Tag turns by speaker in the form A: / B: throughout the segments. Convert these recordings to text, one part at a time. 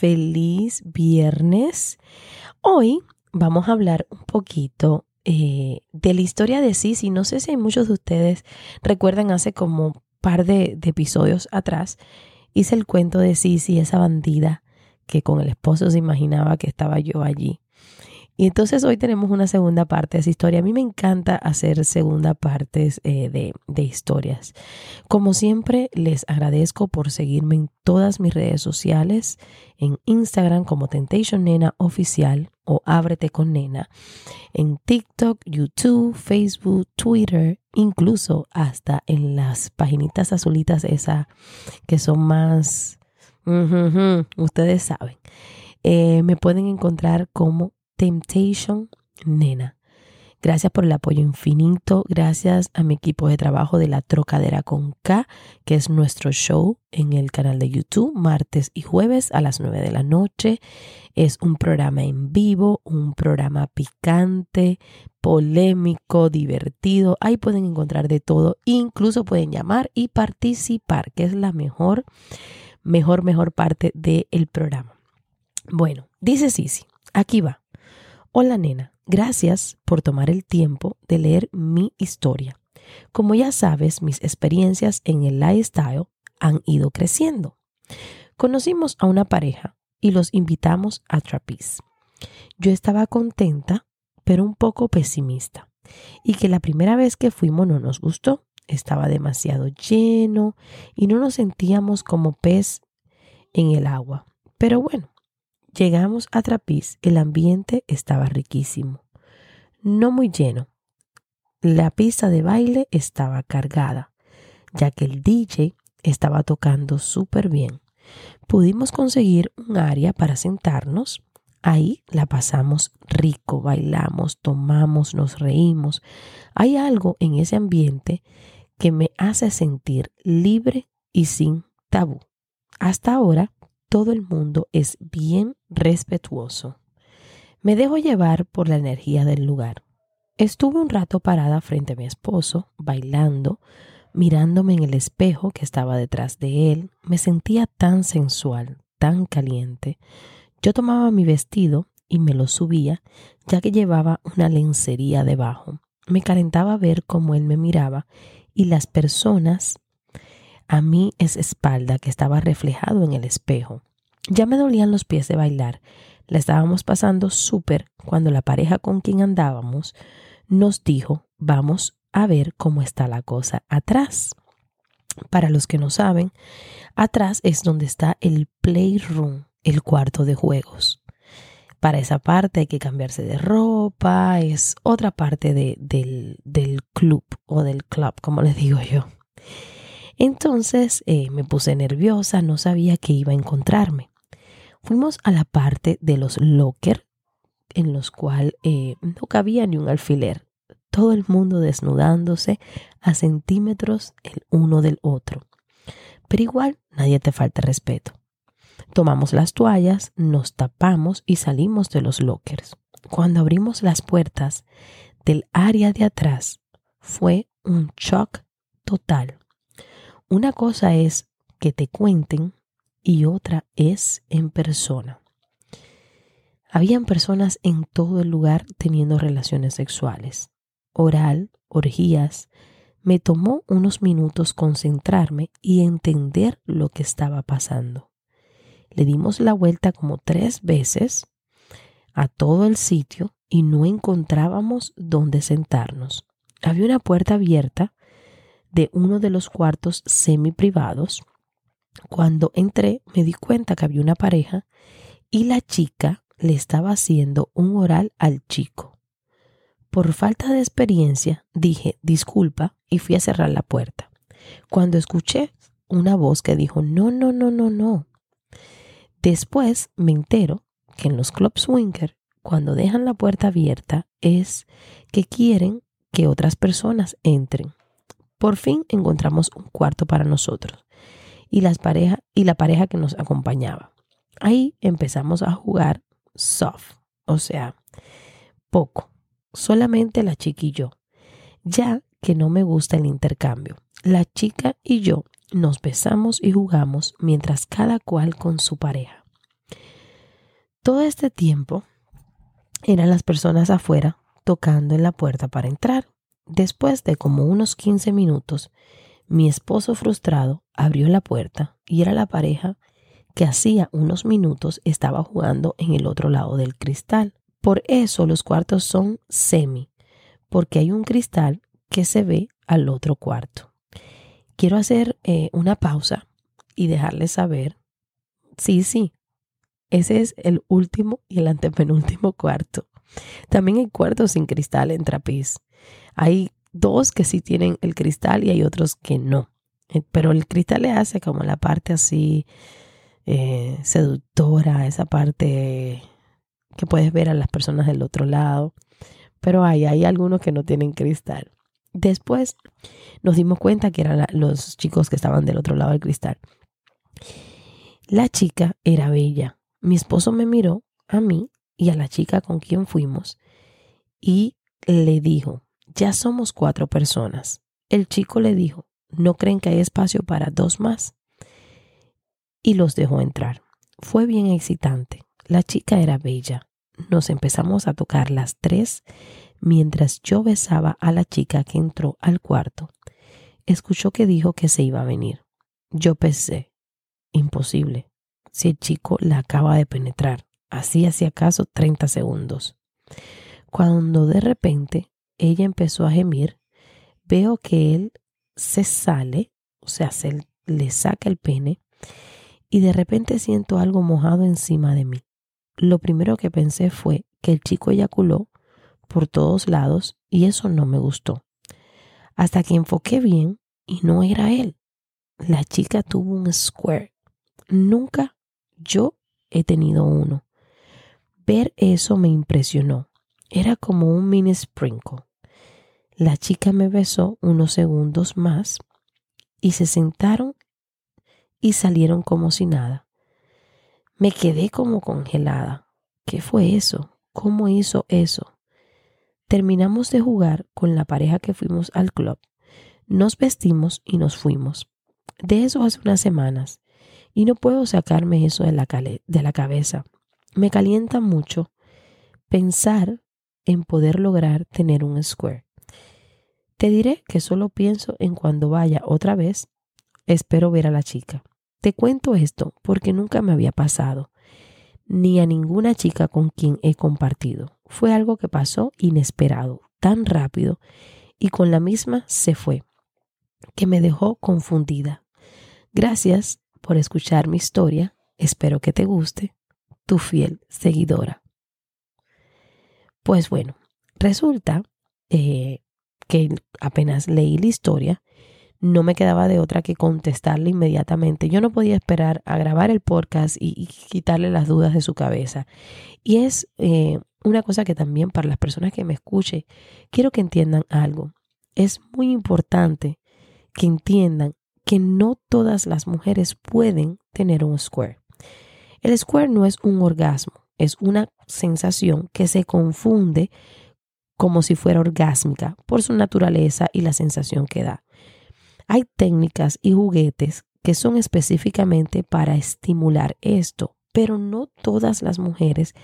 A: Feliz, viernes. Hoy vamos a hablar un poquito eh, de la historia de Sisi. No sé si muchos de ustedes recuerdan hace como par de, de episodios atrás. Hice el cuento de Sisi, esa bandida que con el esposo se imaginaba que estaba yo allí. Y entonces hoy tenemos una segunda parte de esa historia. A mí me encanta hacer segunda partes eh, de, de, historias. Como siempre, les agradezco por seguirme en todas mis redes sociales, en Instagram como Temptation Nena Oficial o Ábrete con Nena, en TikTok, YouTube, Facebook, Twitter, incluso hasta en las paginitas azulitas esa que son más... ustedes saben. Eh, me pueden encontrar como Temptation Nena. Gracias por el apoyo infinito. Gracias a mi equipo de trabajo de La Trocadera con K, que es nuestro show en el canal de YouTube, martes y jueves a las 9 de la noche. Es un programa en vivo, un programa picante, polémico, divertido. Ahí pueden encontrar de todo. Incluso pueden llamar y participar, que es la mejor, mejor, mejor parte del programa. Bueno, dice Sisi, aquí va. Hola nena, gracias por tomar el tiempo de leer mi historia. Como ya sabes, mis experiencias en el lifestyle han ido creciendo. Conocimos a una pareja y los invitamos a Trapiz. Yo estaba contenta, pero un poco pesimista, y que la primera vez que fuimos no nos gustó. Estaba demasiado lleno y no nos sentíamos como pez en el agua. Pero bueno, Llegamos a Trapiz, el ambiente estaba riquísimo, no muy lleno. La pista de baile estaba cargada, ya que el DJ estaba tocando súper bien. Pudimos conseguir un área para sentarnos. Ahí la pasamos rico, bailamos, tomamos, nos reímos. Hay algo en ese ambiente que me hace sentir libre y sin tabú. Hasta ahora todo el mundo es bien respetuoso. Me dejo llevar por la energía del lugar. Estuve un rato parada frente a mi esposo, bailando, mirándome en el espejo que estaba detrás de él. Me sentía tan sensual, tan caliente. Yo tomaba mi vestido y me lo subía, ya que llevaba una lencería debajo. Me calentaba ver cómo él me miraba y las personas a mí esa espalda que estaba reflejado en el espejo. Ya me dolían los pies de bailar. La estábamos pasando súper cuando la pareja con quien andábamos nos dijo, vamos a ver cómo está la cosa atrás. Para los que no saben, atrás es donde está el playroom, el cuarto de juegos. Para esa parte hay que cambiarse de ropa, es otra parte de, del, del club o del club, como les digo yo. Entonces eh, me puse nerviosa, no sabía qué iba a encontrarme. Fuimos a la parte de los locker, en los cuales eh, no cabía ni un alfiler. Todo el mundo desnudándose a centímetros el uno del otro. Pero igual nadie te falta respeto. Tomamos las toallas, nos tapamos y salimos de los lockers. Cuando abrimos las puertas del área de atrás, fue un shock total. Una cosa es que te cuenten y otra es en persona. Habían personas en todo el lugar teniendo relaciones sexuales, oral, orgías. Me tomó unos minutos concentrarme y entender lo que estaba pasando. Le dimos la vuelta como tres veces a todo el sitio y no encontrábamos dónde sentarnos. Había una puerta abierta de uno de los cuartos semi privados. Cuando entré me di cuenta que había una pareja y la chica le estaba haciendo un oral al chico. Por falta de experiencia dije disculpa y fui a cerrar la puerta. cuando escuché una voz que dijo, no, no, no, no, no. Después me entero que en los clubs swinger, cuando dejan la puerta abierta, es que quieren que otras personas entren. Por fin encontramos un cuarto para nosotros y, las pareja, y la pareja que nos acompañaba. Ahí empezamos a jugar soft, o sea, poco, solamente la chica y yo, ya que no me gusta el intercambio. La chica y yo nos besamos y jugamos mientras cada cual con su pareja. Todo este tiempo eran las personas afuera tocando en la puerta para entrar. Después de como unos 15 minutos, mi esposo frustrado abrió la puerta y era la pareja que hacía unos minutos estaba jugando en el otro lado del cristal. Por eso los cuartos son semi, porque hay un cristal que se ve al otro cuarto. Quiero hacer eh, una pausa y dejarles saber, sí, sí, ese es el último y el antepenúltimo cuarto. También hay cuartos sin cristal en Trapiz. Hay dos que sí tienen el cristal y hay otros que no. Eh, pero el cristal le hace como la parte así eh, seductora, esa parte que puedes ver a las personas del otro lado. Pero hay, hay algunos que no tienen cristal. Después nos dimos cuenta que eran los chicos que estaban del otro lado del cristal. La chica era bella. Mi esposo me miró a mí y a la chica con quien fuimos y le dijo, ya somos cuatro personas. El chico le dijo, ¿no creen que hay espacio para dos más? Y los dejó entrar. Fue bien excitante. La chica era bella. Nos empezamos a tocar las tres mientras yo besaba a la chica que entró al cuarto. Escuchó que dijo que se iba a venir. Yo pensé, imposible, si el chico la acaba de penetrar así hacía acaso 30 segundos. Cuando de repente ella empezó a gemir, veo que él se sale, o sea, se le saca el pene y de repente siento algo mojado encima de mí. Lo primero que pensé fue que el chico eyaculó por todos lados y eso no me gustó. Hasta que enfoqué bien y no era él. La chica tuvo un square. Nunca yo he tenido uno. Ver eso me impresionó. Era como un mini sprinkle. La chica me besó unos segundos más y se sentaron y salieron como si nada. Me quedé como congelada. ¿Qué fue eso? ¿Cómo hizo eso? Terminamos de jugar con la pareja que fuimos al club. Nos vestimos y nos fuimos. De eso hace unas semanas. Y no puedo sacarme eso de la, de la cabeza. Me calienta mucho pensar en poder lograr tener un square. Te diré que solo pienso en cuando vaya otra vez, espero ver a la chica. Te cuento esto porque nunca me había pasado, ni a ninguna chica con quien he compartido. Fue algo que pasó inesperado, tan rápido, y con la misma se fue, que me dejó confundida. Gracias por escuchar mi historia, espero que te guste tu fiel seguidora. Pues bueno, resulta eh, que apenas leí la historia, no me quedaba de otra que contestarle inmediatamente. Yo no podía esperar a grabar el podcast y, quitarle las dudas de su cabeza. Y es eh, una cosa que también para las personas que me escuchen, quiero que entiendan algo. Es muy importante que entiendan que no todas las mujeres pueden tener un square. El square no es un orgasmo, es una sensación que se confunde como si fuera orgásmica por su naturaleza y la sensación que da. Hay técnicas y juguetes que son específicamente para estimular esto, pero no todas las mujeres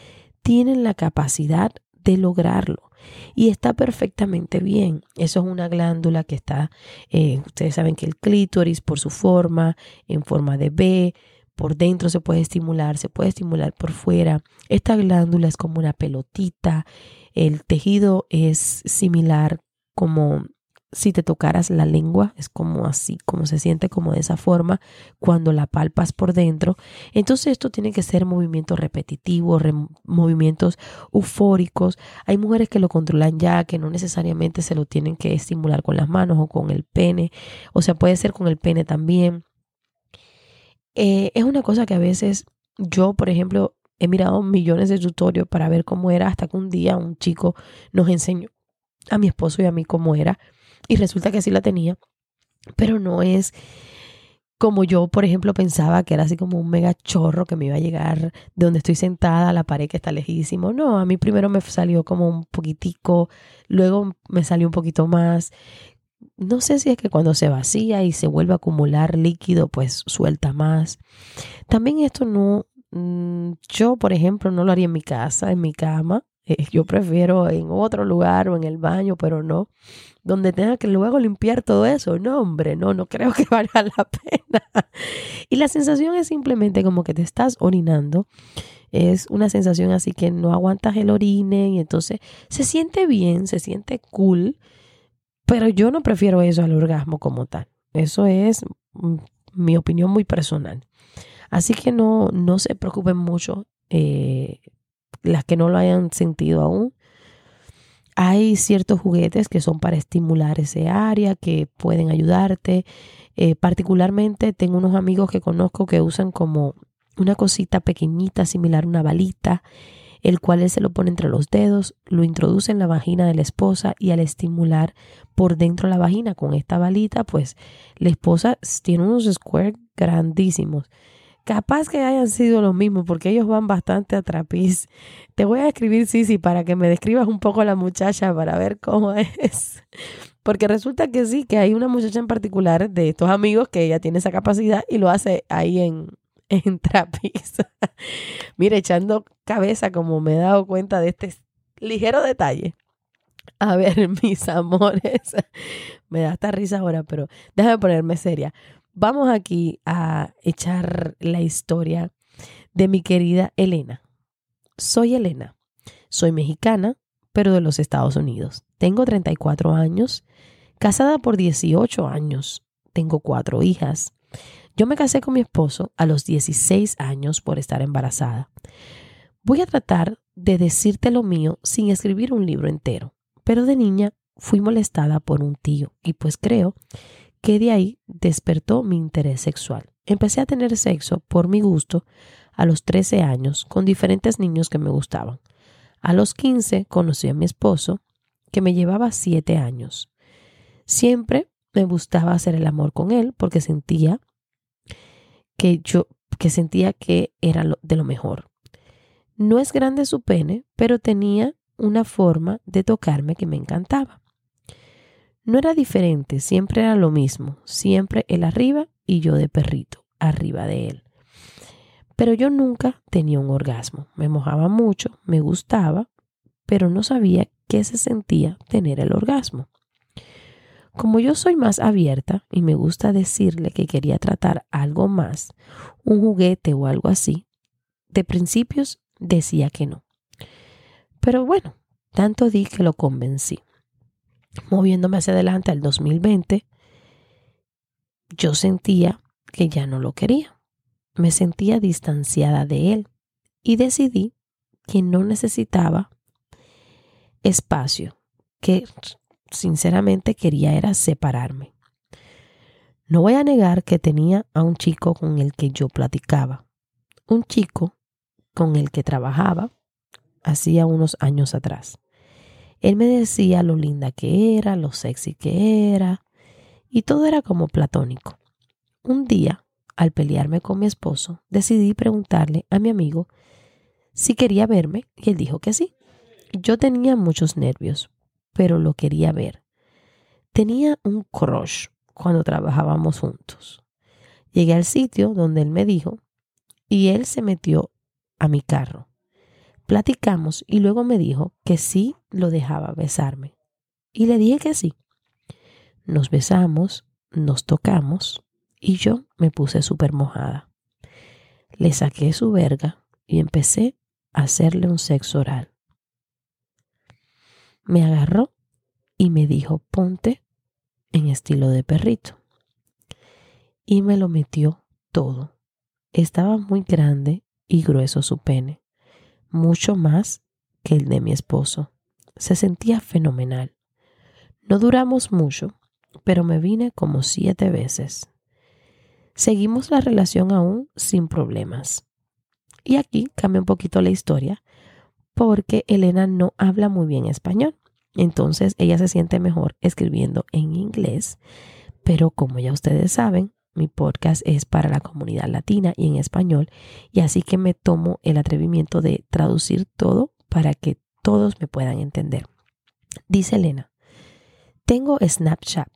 A: tienen la capacidad de lograrlo. Y está perfectamente bien. Eso es una glándula que está, eh, ustedes saben que el clítoris por su forma, en forma de B, por dentro se puede estimular, se puede estimular por fuera. Esta glándula es como una pelotita, el tejido es similar como si te tocaras la lengua, es como así, como se siente como de esa forma cuando la palpas por dentro. Entonces esto tiene que ser movimientos repetitivos, movimientos eufóricos. Hay mujeres que lo controlan ya, que no necesariamente se lo tienen que estimular con las manos o con el pene, o sea, puede ser con el pene también. Eh, es una cosa que a veces yo, por ejemplo, he mirado millones de tutorios para ver cómo era hasta que un día un chico nos enseñó a mi esposo y a mí cómo era y resulta que sí la tenía, pero no es como yo, por ejemplo, pensaba que era así como un mega chorro que me iba a llegar de donde estoy sentada a la pared que está lejísimo. No, a mí primero me salió como un poquitico, luego me salió un poquito más. No sé si es que cuando se vacía y se vuelve a acumular líquido, pues suelta más. También esto no, mm, yo por ejemplo no lo haría en mi casa, en mi cama. Eh, yo prefiero en otro lugar o en el baño, pero no donde tenga que luego limpiar todo eso. No, hombre, no, no creo que valga la pena. Y la sensación es simplemente como que te estás orinando. Es una sensación así que no aguantas el orine y entonces se siente bien, se siente cool, pero yo no prefiero eso al orgasmo como tal. Eso es mm, mi opinión muy personal. Así que no, no se preocupen mucho eh, las que no lo hayan sentido aún. Hay ciertos juguetes que son para estimular ese área, que pueden ayudarte. Eh, particularmente tengo unos amigos que conozco que usan como una cosita pequeñita similar a una balita, el cual él se lo pone entre los dedos, lo introduce en la vagina de la esposa y al estimular por dentro la vagina con esta balita, pues la esposa tiene unos squares grandísimos Capaz que hayan sido los mismos porque ellos van bastante a trapiz. Te voy a escribir, Sisi, para que me describas un poco la muchacha para ver cómo es. Porque resulta que sí, que hay una muchacha en particular de estos amigos que ella tiene esa capacidad y lo hace ahí en, en trapiz. Mira, echando cabeza como me he dado cuenta de este ligero detalle. A ver, mis amores, me da esta risa ahora, pero déjame ponerme seria vamos aquí a echar la historia de mi querida Elena. Soy Elena, soy mexicana, pero de los Estados Unidos. Tengo 34 años, casada por 18 años, tengo cuatro hijas. Yo me casé con mi esposo a los 16 años por estar embarazada. Voy a tratar de decirte lo mío sin escribir un libro entero, pero de niña fui molestada por un tío y pues creo que de ahí despertó mi interés sexual. Empecé a tener sexo por mi gusto a los 13 años con diferentes niños que me gustaban. A los 15 conocí a mi esposo, que me llevaba 7 años. Siempre me gustaba hacer el amor con él porque sentía que yo que sentía que era de lo mejor. No es grande su pene, pero tenía una forma de tocarme que me encantaba. No era diferente, siempre era lo mismo, siempre él arriba y yo de perrito, arriba de él. Pero yo nunca tenía un orgasmo, me mojaba mucho, me gustaba, pero no sabía qué se sentía tener el orgasmo. Como yo soy más abierta y me gusta decirle que quería tratar algo más, un juguete o algo así, de principios decía que no. Pero bueno, tanto di que lo convencí moviéndome hacia adelante al 2020, yo sentía que ya no lo quería. Me sentía distanciada de él y decidí que no necesitaba espacio, que sinceramente quería era separarme. No voy a negar que tenía a un chico con el que yo platicaba, un chico con el que trabajaba hacía unos años atrás. Él me decía lo linda que era, lo sexy que era, y todo era como platónico. Un día, al pelearme con mi esposo, decidí preguntarle a mi amigo si quería verme y él dijo que sí. Yo tenía muchos nervios, pero lo quería ver. Tenía un crush cuando trabajábamos juntos. Llegué al sitio donde él me dijo y él se metió a mi carro. Platicamos y luego me dijo que sí lo dejaba besarme. Y le dije que sí. Nos besamos, nos tocamos y yo me puse súper mojada. Le saqué su verga y empecé a hacerle un sexo oral. Me agarró y me dijo, ponte en estilo de perrito. Y me lo metió todo. Estaba muy grande y grueso su pene, mucho más que el de mi esposo. Se sentía fenomenal. No duramos mucho, pero me vine como siete veces. Seguimos la relación aún sin problemas. Y aquí cambia un poquito la historia porque Elena no habla muy bien español. Entonces ella se siente mejor escribiendo en inglés. Pero como ya ustedes saben, mi podcast es para la comunidad latina y en español. Y así que me tomo el atrevimiento de traducir todo para que todos me puedan entender. Dice Elena, tengo Snapchat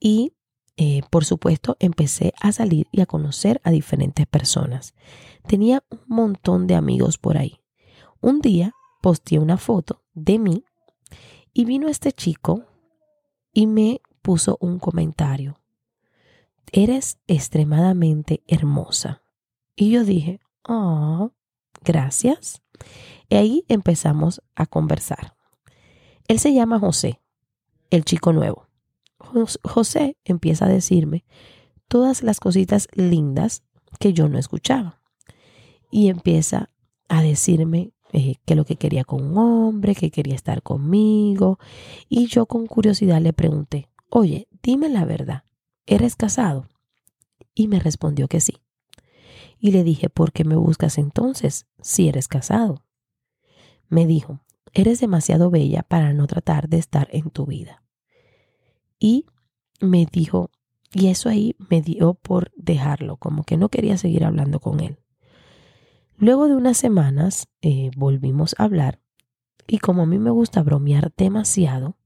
A: y eh, por supuesto, empecé a salir y a conocer a diferentes personas. Tenía un montón de amigos por ahí. Un día posteé una foto de mí y vino este chico y me puso un comentario. Eres extremadamente hermosa. Y yo dije, oh, gracias. Y ahí empezamos a conversar. Él se llama José, el chico nuevo. José empieza a decirme todas las cositas lindas que yo no escuchaba. Y empieza a decirme eh, que lo que quería con un hombre, que quería estar conmigo. Y yo con curiosidad le pregunté, oye, dime la verdad, ¿eres casado? Y me respondió que sí. Y le dije, ¿por qué me buscas entonces si eres casado? Me dijo, eres demasiado bella para no tratar de estar en tu vida y me dijo, y eso ahí me dio por dejarlo, como que no quería seguir hablando con él. Luego de unas semanas eh, volvimos a hablar y como a mí me gusta bromear demasiado,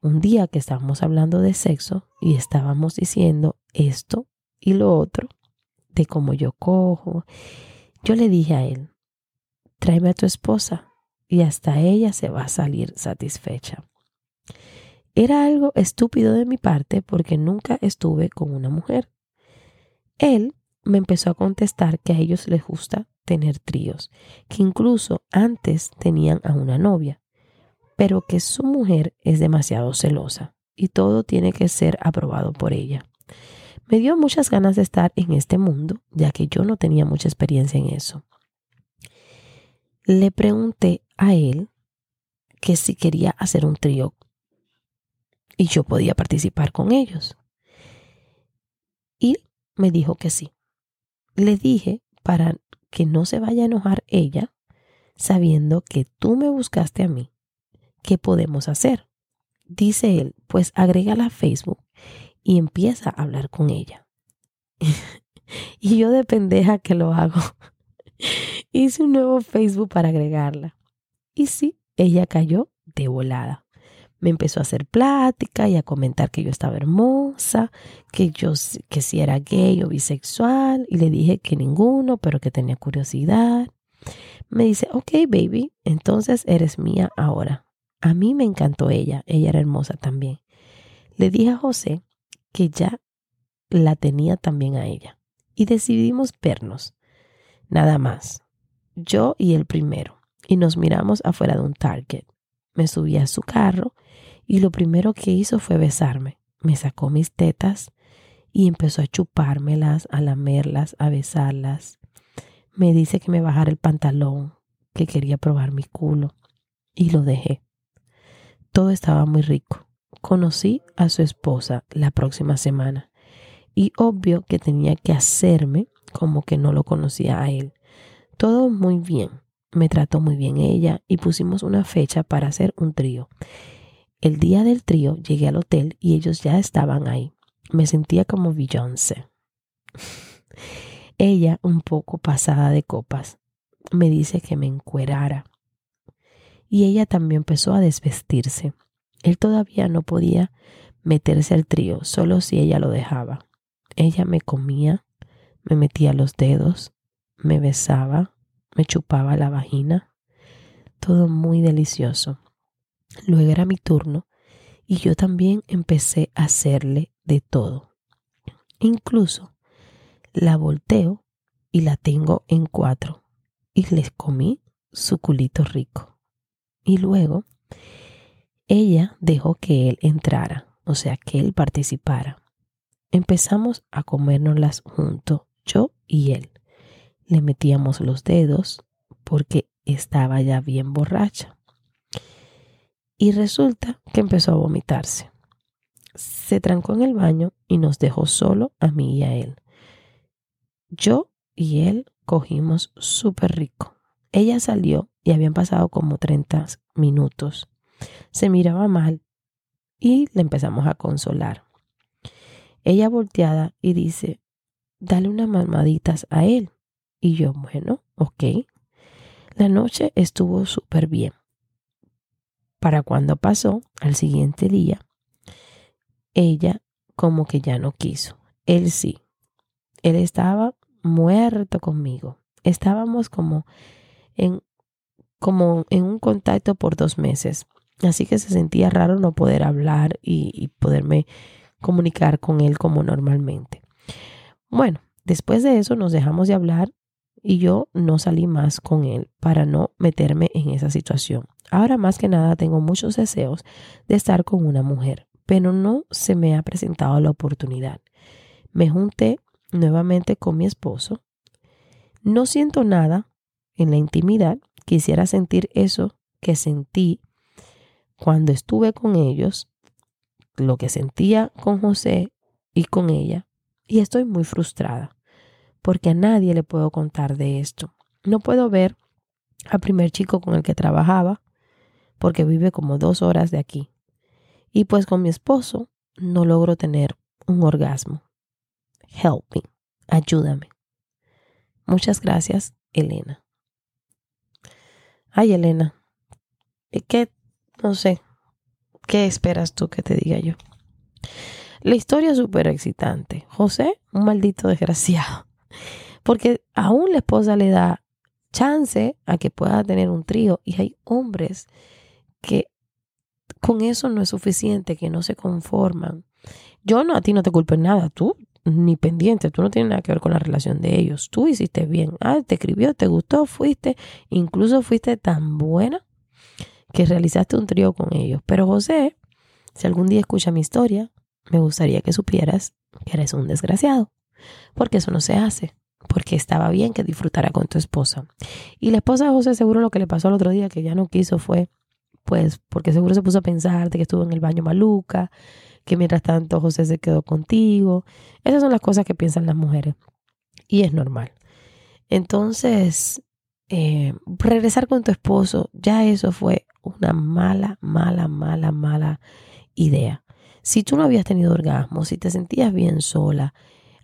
A: un día que estábamos hablando de sexo y estábamos diciendo esto y lo otro, de cómo yo cojo, yo le dije a él, tráeme a tu esposa y hasta ella se va a salir satisfecha. Era algo estúpido de mi parte porque nunca estuve con una mujer. Él me empezó a contestar que a ellos les gusta tener tríos, que incluso antes tenían a una novia, pero que su mujer es demasiado celosa y todo tiene que ser aprobado por ella. Me dio muchas ganas de estar en este mundo, ya que yo no tenía mucha experiencia en eso. Le pregunté a él que si quería hacer un trío y yo podía participar con ellos. Y me dijo que sí. Le dije para que no se vaya a enojar ella, sabiendo que tú me buscaste a mí, ¿qué podemos hacer? Dice él, pues agrégala a Facebook y empieza a hablar con ella. y yo de pendeja que lo hago, hice un nuevo Facebook para agregarla. Y sí, ella cayó de volada me empezó a hacer plática y a comentar que yo estaba hermosa, que yo que si era gay o bisexual y le dije que ninguno, pero que tenía curiosidad. Me dice, ok baby, entonces eres mía ahora. A mí me encantó ella, ella era hermosa también. Le dije a José que ya la tenía también a ella y decidimos vernos, nada más, yo y el primero, y nos miramos afuera de un Target. Me subí a su carro y lo primero que hizo fue besarme. Me sacó mis tetas y empezó a chupármelas, a lamerlas, a besarlas. Me dice que me bajara el pantalón, que quería probar mi culo y lo dejé. Todo estaba muy rico. Conocí a su esposa la próxima semana y obvio que tenía que hacerme como que no lo conocía a él. Todo muy bien. Me trató muy bien ella y pusimos una fecha para hacer un trío. El día del trío llegué al hotel y ellos ya estaban ahí. Me sentía como Beyoncé. Ella, un poco pasada de copas, me dice que me encuerara. Y ella también empezó a desvestirse. Él todavía no podía meterse al trío, solo si ella lo dejaba. Ella me comía, me metía los dedos, me besaba, me chupaba la vagina. Todo muy delicioso. Luego era mi turno y yo también empecé a hacerle de todo. Incluso la volteo y la tengo en cuatro y les comí su culito rico. Y luego ella dejó que él entrara o sea, que él participara. Empezamos a comérnoslas juntos, yo y él. Le metíamos los dedos porque estaba ya bien borracha. Y resulta que empezó a vomitarse. Se trancó en el baño y nos dejó solo a mí y a él. Yo y él cogimos súper rico. Ella salió y habían pasado como 30 minutos. Se miraba mal y le empezamos a consolar. Ella volteada y dice, dale unas mamaditas a él. Y yo, bueno, ok. La noche estuvo súper bien. Para cuando pasó, al siguiente día, ella como que ya no quiso. Él sí. Él estaba muerto conmigo. Estábamos como en, como en un contacto por dos meses. Así que se sentía raro no poder hablar y, y poderme comunicar con él como normalmente. Bueno, después de eso nos dejamos de hablar y yo no salí más con él para no meterme en esa situación. Ahora más que nada tengo muchos deseos de estar con una mujer, pero no se me ha presentado la oportunidad. Me junté nuevamente con mi esposo. No siento nada en la intimidad. Quisiera sentir eso que sentí cuando estuve con ellos, lo que sentía con José y con ella. Y estoy muy frustrada porque a nadie le puedo contar de esto. No puedo ver al primer chico con el que trabajaba porque vive como dos horas de aquí. Y pues con mi esposo no logro tener un orgasmo. Help me. Ayúdame. Muchas gracias, Elena. Ay, Elena. ¿Qué? No sé. ¿Qué esperas tú que te diga yo? La historia es súper excitante. José, un maldito desgraciado. Porque aún la esposa le da chance a que pueda tener un trío y hay hombres que con eso no es suficiente, que no se conforman. Yo no, a ti no te culpo en nada, tú ni pendiente, tú no tienes nada que ver con la relación de ellos, tú hiciste bien, ah, te escribió, te gustó, fuiste, incluso fuiste tan buena que realizaste un trío con ellos. Pero José, si algún día escucha mi historia, me gustaría que supieras que eres un desgraciado, porque eso no se hace, porque estaba bien que disfrutara con tu esposa. Y la esposa de José seguro lo que le pasó el otro día que ya no quiso fue, pues, porque seguro se puso a pensar de que estuvo en el baño maluca, que mientras tanto José se quedó contigo. Esas son las cosas que piensan las mujeres. Y es normal. Entonces, eh, regresar con tu esposo, ya eso fue una mala, mala, mala, mala idea. Si tú no habías tenido orgasmo, si te sentías bien sola,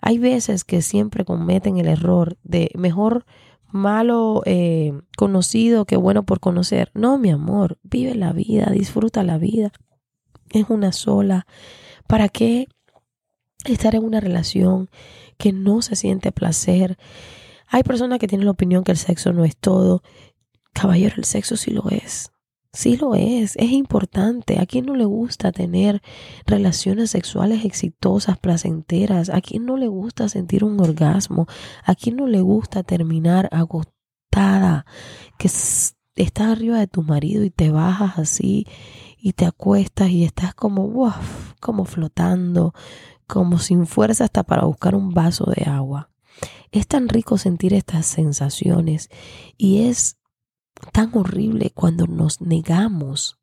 A: hay veces que siempre cometen el error de mejor malo eh, conocido que bueno por conocer. No, mi amor, vive la vida, disfruta la vida es una sola. ¿Para qué estar en una relación que no se siente placer? Hay personas que tienen la opinión que el sexo no es todo. Caballero, el sexo sí lo es. Sí lo es, es importante. ¿A quién no le gusta tener relaciones sexuales exitosas, placenteras? ¿A quién no le gusta sentir un orgasmo? ¿A quién no le gusta terminar agotada? Que estás arriba de tu marido y te bajas así y te acuestas y estás como, como flotando, como sin fuerza hasta para buscar un vaso de agua. Es tan rico sentir estas sensaciones y es tan horrible cuando nos negamos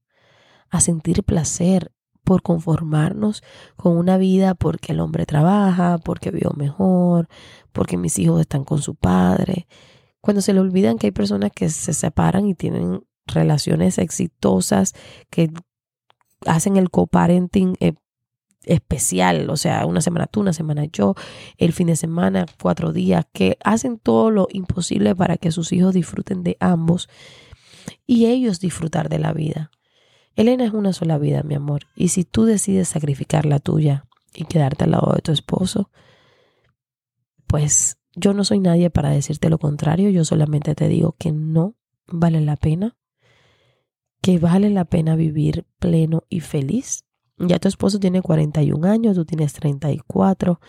A: a sentir placer por conformarnos con una vida porque el hombre trabaja, porque vio mejor, porque mis hijos están con su padre. Cuando se le olvidan que hay personas que se separan y tienen relaciones exitosas que hacen el coparenting eh, especial, o sea, una semana tú, una semana yo, el fin de semana, cuatro días, que hacen todo lo imposible para que sus hijos disfruten de ambos y ellos disfrutar de la vida. Elena es una sola vida, mi amor, y si tú decides sacrificar la tuya y quedarte al lado de tu esposo, pues yo no soy nadie para decirte lo contrario, yo solamente te digo que no vale la pena que vale la pena vivir pleno y feliz. Ya tu esposo tiene 41 años, tú tienes 34.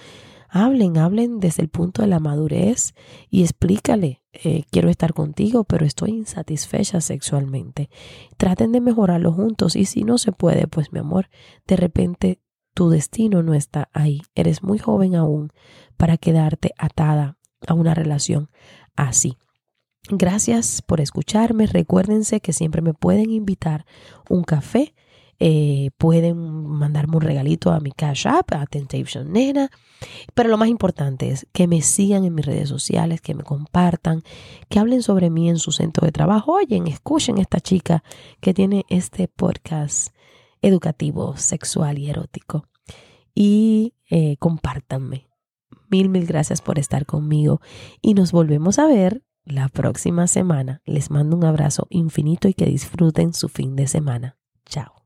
A: Hablen, hablen desde el punto de la madurez y explícale, eh, quiero estar contigo, pero estoy insatisfecha sexualmente. Traten de mejorarlo juntos y si no se puede, pues mi amor, de repente tu destino no está ahí. Eres muy joven aún para quedarte atada a una relación así. Gracias por escucharme. Recuérdense que siempre me pueden invitar un café. Eh, pueden mandarme un regalito a mi Cash App, a Temptation Nena. Pero lo más importante es que me sigan en mis redes sociales, que me compartan, que hablen sobre mí en su centro de trabajo. Oyen, escuchen esta chica que tiene este podcast educativo, sexual y erótico. Y eh, compártanme. Mil, mil gracias por estar conmigo y nos volvemos a ver la próxima semana. Les mando un abrazo infinito y que disfruten su fin de semana. Chao.